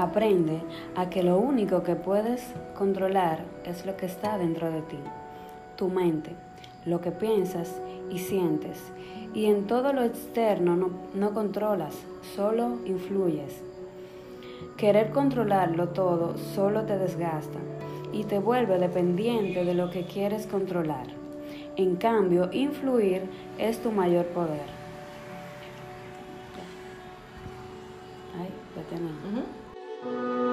Aprende a que lo único que puedes controlar es lo que está dentro de ti, tu mente, lo que piensas y sientes. Y en todo lo externo no, no controlas, solo influyes. Querer controlarlo todo solo te desgasta y te vuelve dependiente de lo que quieres controlar. En cambio, influir es tu mayor poder. Ay, ya Thank you.